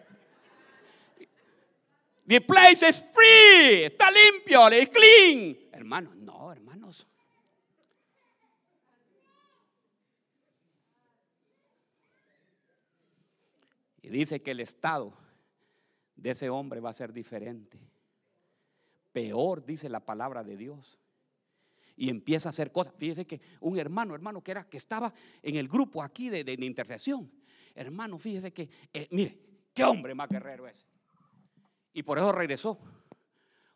The place is free. Está limpio, es clean. Hermanos, no, hermanos. Y dice que el estado de ese hombre va a ser diferente. peor, dice la palabra de Dios. Y empieza a hacer cosas. Fíjese que un hermano, hermano, que era que estaba en el grupo aquí de, de, intercesión. Hermano, fíjese que, eh, mire, qué hombre más guerrero es. Y por eso regresó.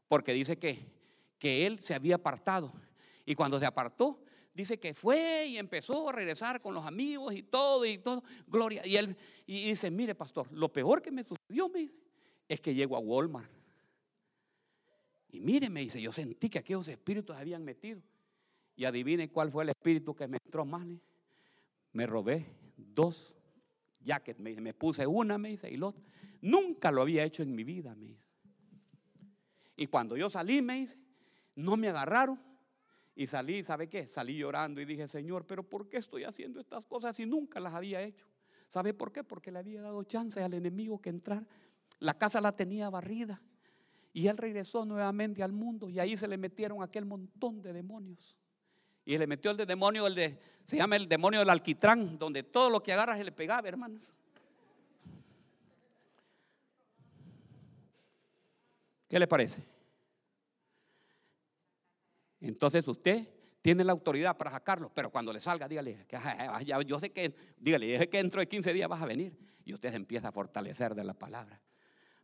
Porque dice que, que él se había apartado. Y cuando se apartó, dice que fue y empezó a regresar con los amigos y todo y todo. Gloria. Y él y dice, mire, pastor, lo peor que me sucedió, es que llego a Walmart. Y mire, me dice, yo sentí que aquellos espíritus habían metido. Y adivine cuál fue el espíritu que me entró más. Me robé dos jackets. Me, me puse una, me dice, y los Nunca lo había hecho en mi vida, me dice. Y cuando yo salí, me dice, no me agarraron. Y salí, ¿sabe qué? Salí llorando y dije, Señor, pero ¿por qué estoy haciendo estas cosas si nunca las había hecho? ¿Sabe por qué? Porque le había dado chance al enemigo que entrar. La casa la tenía barrida. Y él regresó nuevamente al mundo y ahí se le metieron aquel montón de demonios. Y le metió el de demonio, el de, se llama el demonio del alquitrán, donde todo lo que agarra se le pegaba, hermanos. ¿Qué le parece? Entonces usted tiene la autoridad para sacarlo, pero cuando le salga, dígale, que, yo sé que, dígale, que dentro de 15 días vas a venir. Y usted se empieza a fortalecer de la palabra.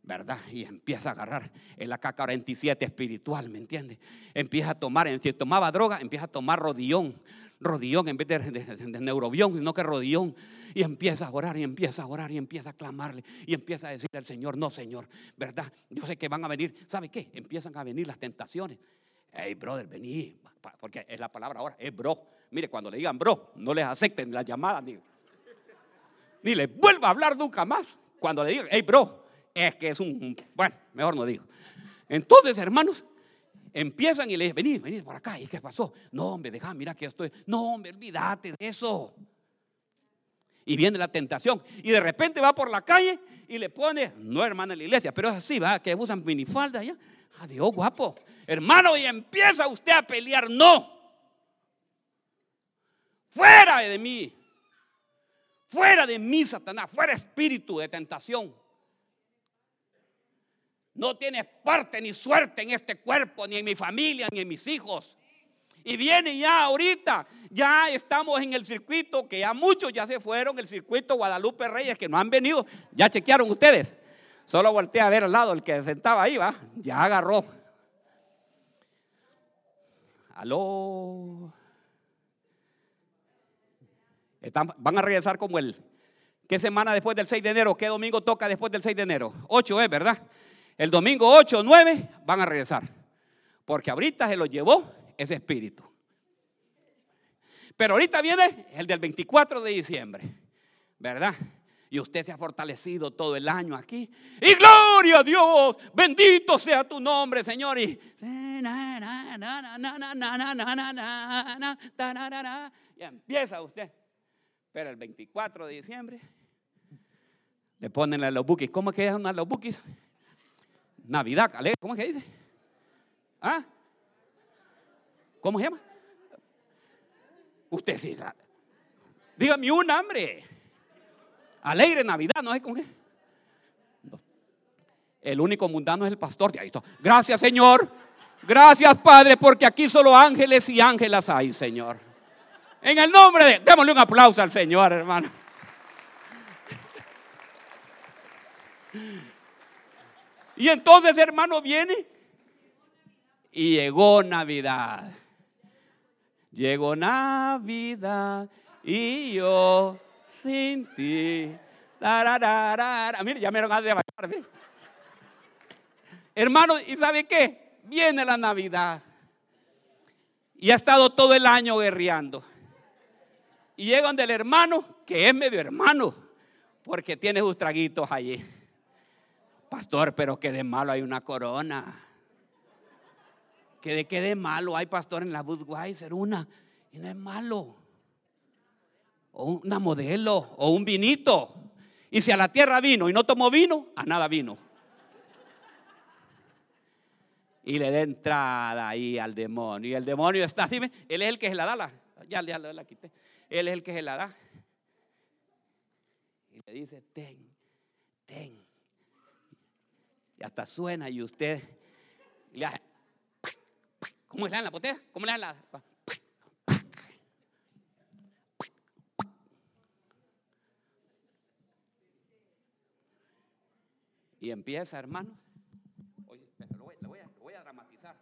¿Verdad? Y empieza a agarrar el AK-47 espiritual, ¿me entiende? Empieza a tomar, si tomaba droga, empieza a tomar rodillón, rodillón en vez de, de, neurobión, no que rodillón. Y empieza a orar y empieza a orar y empieza a clamarle y empieza a decirle al Señor, no Señor, ¿verdad? Yo sé que van a venir, ¿sabe qué? Empiezan a venir las tentaciones. Hey, brother, vení, porque es la palabra ahora, es bro. Mire, cuando le digan bro, no les acepten la llamada, ni, ni les vuelva a hablar nunca más. Cuando le digan, hey, bro, es que es un, bueno, mejor no digo. Entonces, hermanos, empiezan y le dicen, venid, venid por acá. ¿Y qué pasó? No, hombre, deja, mira que estoy. No, hombre, olvídate de eso. Y viene la tentación. Y de repente va por la calle y le pone, no hermana en la iglesia, pero es así, va, que usan minifalda ya. Adiós, guapo. Hermano, y empieza usted a pelear. No. Fuera de mí. Fuera de mí, Satanás. Fuera espíritu de tentación. No tienes parte ni suerte en este cuerpo, ni en mi familia, ni en mis hijos. Y viene ya ahorita, ya estamos en el circuito, que ya muchos ya se fueron, el circuito Guadalupe Reyes, que no han venido. Ya chequearon ustedes. Solo volteé a ver al lado, el que sentaba ahí, va. Ya agarró. Aló. van a regresar como el. ¿Qué semana después del 6 de enero? ¿Qué domingo toca después del 6 de enero? 8 es, ¿verdad? El domingo 8 o 9 van a regresar. Porque ahorita se lo llevó ese espíritu. Pero ahorita viene el del 24 de diciembre. ¿Verdad? Y usted se ha fortalecido todo el año aquí. Y gloria a Dios, bendito sea tu nombre, Señor. Y, empieza usted. Pero el 24 de diciembre le ponen a los bookies. ¿Cómo es que llaman a los bookies? Navidad, ¿cómo es que dice? ¿Ah? ¿Cómo se llama? Usted sí. Dígame un hambre. Alegre Navidad, ¿no es cómo es? El único mundano es el pastor. Gracias, Señor. Gracias, Padre, porque aquí solo ángeles y ángelas hay, Señor. En el nombre de. Démosle un aplauso al Señor, hermano. Y entonces, hermano, viene y llegó Navidad. Llegó Navidad y yo sin ti. Mire, ya me van a bailar. Hermano, ¿y sabe qué? Viene la Navidad. Y ha estado todo el año guerreando. Y llegan del hermano, que es medio hermano, porque tiene sus traguitos allí. Pastor, pero que de malo hay una corona. Que de qué de malo hay, pastor, en la Budweiser, una. Y no es malo. O una modelo, o un vinito. Y si a la tierra vino y no tomó vino, a nada vino. Y le da entrada ahí al demonio. Y el demonio está así, él es el que se la da. La, ya, ya la quité. Él es el que se la da. Y le dice, ten, ten y hasta suena y usted, ¿Cómo le dan la botella? ¿Cómo le dan la.? Y empieza, hermano. Oye, lo voy, lo voy, a, lo voy a dramatizar.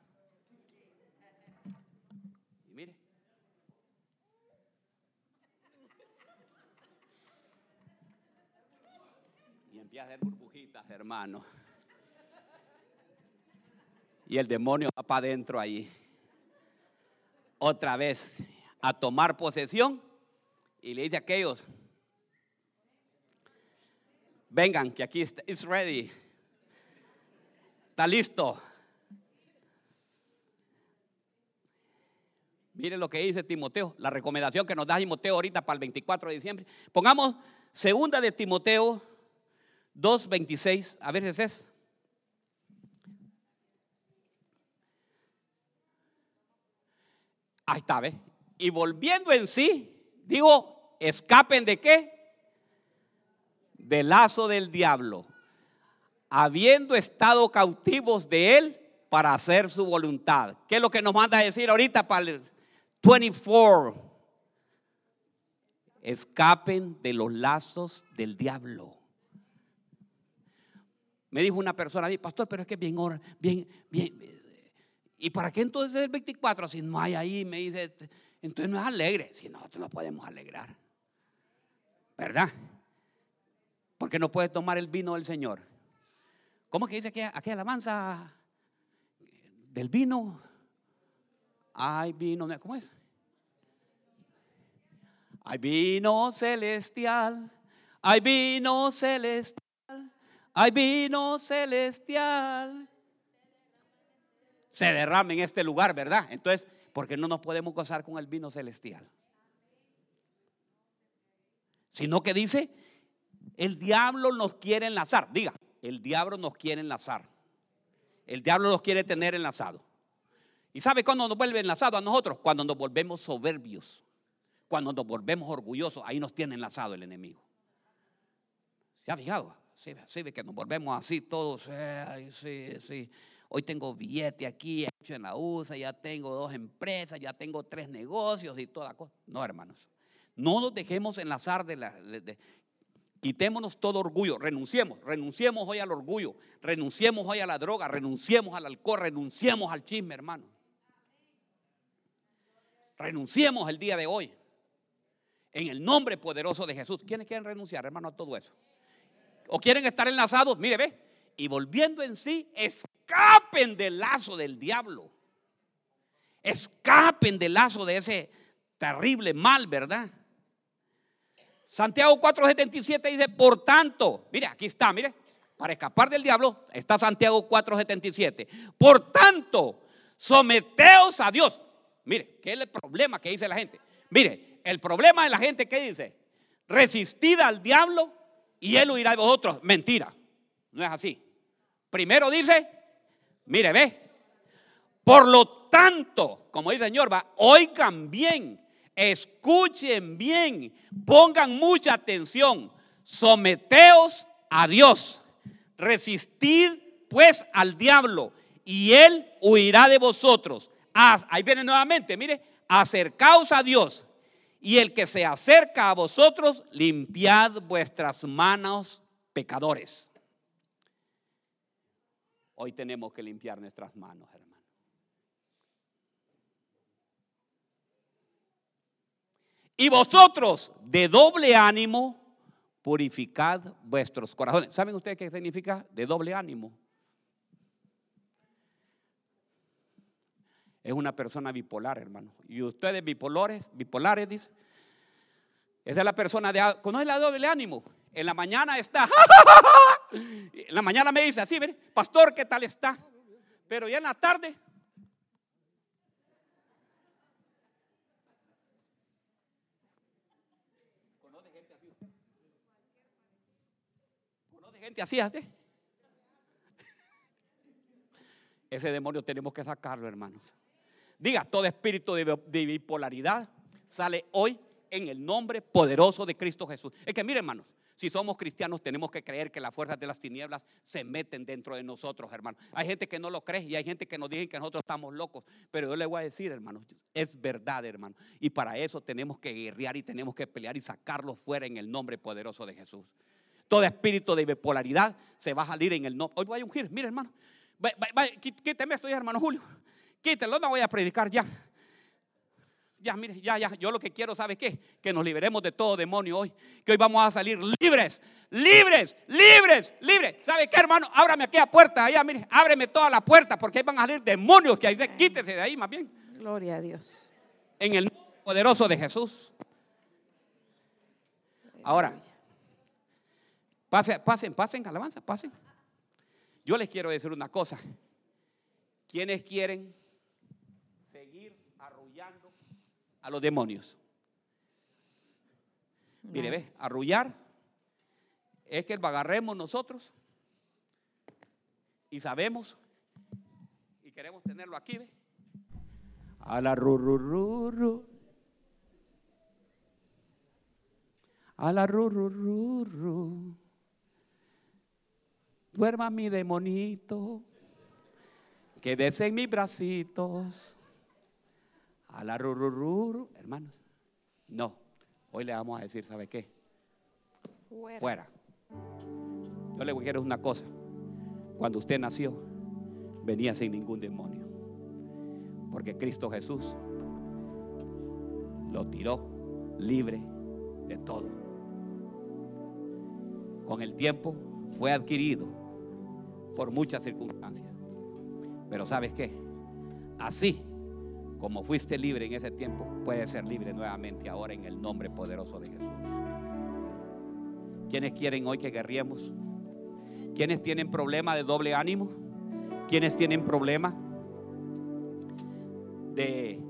Y mire. Y empieza a hacer burbujitas, hermano. Y el demonio va para adentro ahí. Otra vez a tomar posesión. Y le dice a aquellos, vengan, que aquí está, it's ready. Está listo. Miren lo que dice Timoteo, la recomendación que nos da Timoteo ahorita para el 24 de diciembre. Pongamos segunda de Timoteo 2.26, a ver si es. Ahí está, ¿ves? Y volviendo en sí, digo, escapen de qué? Del lazo del diablo, habiendo estado cautivos de él para hacer su voluntad. ¿Qué es lo que nos manda a decir ahorita para el 24? Escapen de los lazos del diablo. Me dijo una persona, pastor, pero es que bien, bien, bien, ¿Y para qué entonces el 24? Si no hay ahí, me dice, entonces no es alegre. Si nosotros no podemos alegrar. ¿Verdad? Porque no puede tomar el vino del Señor. ¿Cómo que dice que aquí alabanza del vino? Hay vino, ¿cómo es? Hay vino celestial, hay vino celestial, hay vino celestial se derrame en este lugar, ¿verdad? Entonces, ¿por qué no nos podemos gozar con el vino celestial? Sino que dice, el diablo nos quiere enlazar. Diga, el diablo nos quiere enlazar. El diablo nos quiere tener enlazado. ¿Y sabe cuándo nos vuelve enlazado a nosotros? Cuando nos volvemos soberbios. Cuando nos volvemos orgullosos, ahí nos tiene enlazado el enemigo. ¿Se ha fijado? Sí, sí, que nos volvemos así todos. Eh, sí, sí. Hoy tengo billete aquí, hecho en la USA, ya tengo dos empresas, ya tengo tres negocios y toda cosa. No, hermanos. No nos dejemos enlazar de la... quitémonos todo orgullo, renunciemos, renunciemos hoy al orgullo, renunciemos hoy a la droga, renunciemos al alcohol, renunciemos al chisme, hermano. Renunciemos el día de hoy. En el nombre poderoso de Jesús. ¿Quiénes quieren renunciar, hermano, a todo eso? ¿O quieren estar enlazados? Mire, ve. Y volviendo en sí, es escapen del lazo del diablo. Escapen del lazo de ese terrible mal, ¿verdad? Santiago 4:77 dice, por tanto, mire, aquí está, mire, para escapar del diablo está Santiago 4:77. Por tanto, someteos a Dios. Mire, ¿qué es el problema que dice la gente? Mire, el problema de la gente que dice, resistid al diablo y él huirá de vosotros. Mentira, no es así. Primero dice, Mire, ve. Por lo tanto, como dice el Señor, va, oigan bien, escuchen bien, pongan mucha atención, someteos a Dios, resistid pues al diablo y él huirá de vosotros. ahí viene nuevamente, mire, acercaos a Dios y el que se acerca a vosotros, limpiad vuestras manos pecadores. Hoy tenemos que limpiar nuestras manos, hermano. Y vosotros, de doble ánimo, purificad vuestros corazones. ¿Saben ustedes qué significa de doble ánimo? Es una persona bipolar, hermano. Y ustedes bipolares, bipolares, dice. Esa es la persona de... ¿Conoce la doble ánimo? En la mañana está... En la mañana me dice así, pastor, ¿qué tal está? Pero ya en la tarde. ¿Conoce gente así? ¿Conoce gente así? así? Ese demonio tenemos que sacarlo, hermanos. Diga, todo espíritu de bipolaridad sale hoy en el nombre poderoso de Cristo Jesús. Es que mire, hermanos, Si somos cristianos tenemos que creer que las fuerzas de las tinieblas se meten dentro de nosotros, hermano. Hay gente que no lo cree y hay gente que nos dice que nosotros estamos locos. Pero yo le voy a decir, hermano, es verdad, hermano. Y para eso tenemos que guerrear y tenemos que pelear y sacarlo fuera en el nombre poderoso de Jesús. Todo espíritu de bipolaridad se va a salir en el nombre. Hoy voy a ungir, mire, hermano. Quíteme esto ya, hermano Julio. Quítelo, no voy a predicar ya. Ya, mire, ya, ya. Yo lo que quiero, ¿sabe qué? Que nos liberemos de todo demonio hoy. Que hoy vamos a salir libres, libres, libres, libres. ¿Sabe qué, hermano? Ábrame aquella puerta allá, mire. Ábreme toda la puerta porque ahí van a salir demonios. Que ahí quítese de ahí, más bien. Gloria a Dios. En el poderoso de Jesús. Ahora, pasen, pasen, pasen, alabanza, pasen. Yo les quiero decir una cosa. ¿Quiénes quieren a los demonios? Mire, ve, arrullar es que lo agarremos nosotros y sabemos y queremos tenerlo aquí, ve. A la ru, ru, ru, ru. A la ru, ru, ru, ru. Duerma mi demonito. Quédese en mis bracitos. A la rurururu, hermanos. No, hoy le vamos a decir, ¿sabe qué? Fuera. Fuera. Yo le quiero una cosa. Cuando usted nació, venía sin ningún demonio. Porque Cristo Jesús lo tiró libre de todo. Con el tiempo fue adquirido por muchas circunstancias. Pero ¿sabes qué? Así como fuiste libre en ese tiempo, puedes ser libre nuevamente ahora en el nombre poderoso de Jesús. ¿Quiénes quieren hoy que guerriemos? ¿Quiénes tienen problema de doble ánimo? ¿Quiénes tienen problema de